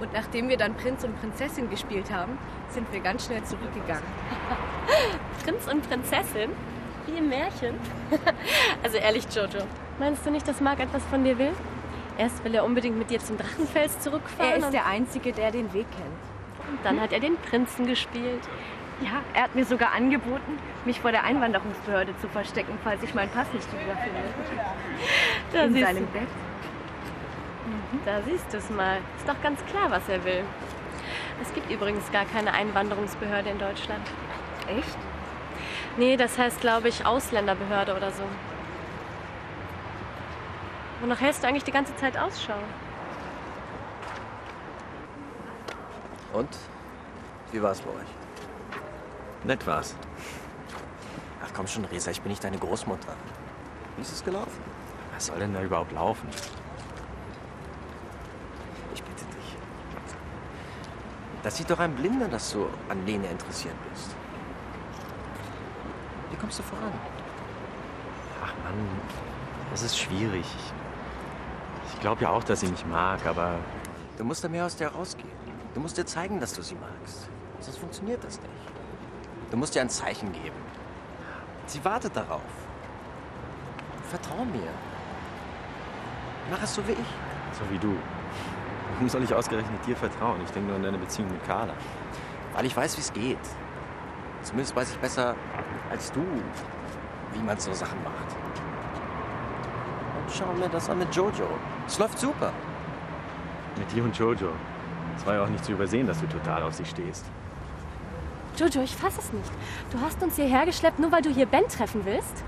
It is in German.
Und nachdem wir dann Prinz und Prinzessin gespielt haben, sind wir ganz schnell zurückgegangen. Prinz und Prinzessin? Wie im Märchen? also ehrlich, Jojo, meinst du nicht, dass Marc etwas von dir will? Erst will er unbedingt mit dir zum Drachenfels zurückfahren. Er ist der Einzige, der den Weg kennt. Und dann hat er den Prinzen gespielt. Ja, er hat mir sogar angeboten, mich vor der Einwanderungsbehörde zu verstecken, falls ich meinen Pass nicht wiederfinde. Da In seinem du. Bett. Da siehst du es mal. Ist doch ganz klar, was er will. Es gibt übrigens gar keine Einwanderungsbehörde in Deutschland. Echt? Nee, das heißt, glaube ich, Ausländerbehörde oder so. Wonach hältst du eigentlich die ganze Zeit Ausschau? Und? Wie war's bei euch? Nett war's. Ach komm schon, Resa, ich bin nicht deine Großmutter. Wie ist es gelaufen? Was soll denn da überhaupt laufen? Ich bitte dich. Das sieht doch ein Blinder, dass du an Lene interessiert bist. Wie kommst du voran? Ach Mann, das ist schwierig. Ich glaube ja auch, dass sie mich mag, aber Du musst da mehr aus dir rausgehen. Du musst dir zeigen, dass du sie magst. Sonst funktioniert das nicht. Du musst ihr ein Zeichen geben. Sie wartet darauf. Vertrau mir. Mach es so wie ich. so wie du. Warum soll ich ausgerechnet dir vertrauen? Ich denke nur an deine Beziehung mit Carla. Weil ich weiß, wie es geht. Zumindest weiß ich besser als du, wie man so Sachen macht. Und schau mir das an mit Jojo. Es läuft super. Mit dir und Jojo. Es war ja auch nicht zu übersehen, dass du total auf sie stehst. Jojo, ich fass es nicht. Du hast uns hierher geschleppt, nur weil du hier Ben treffen willst?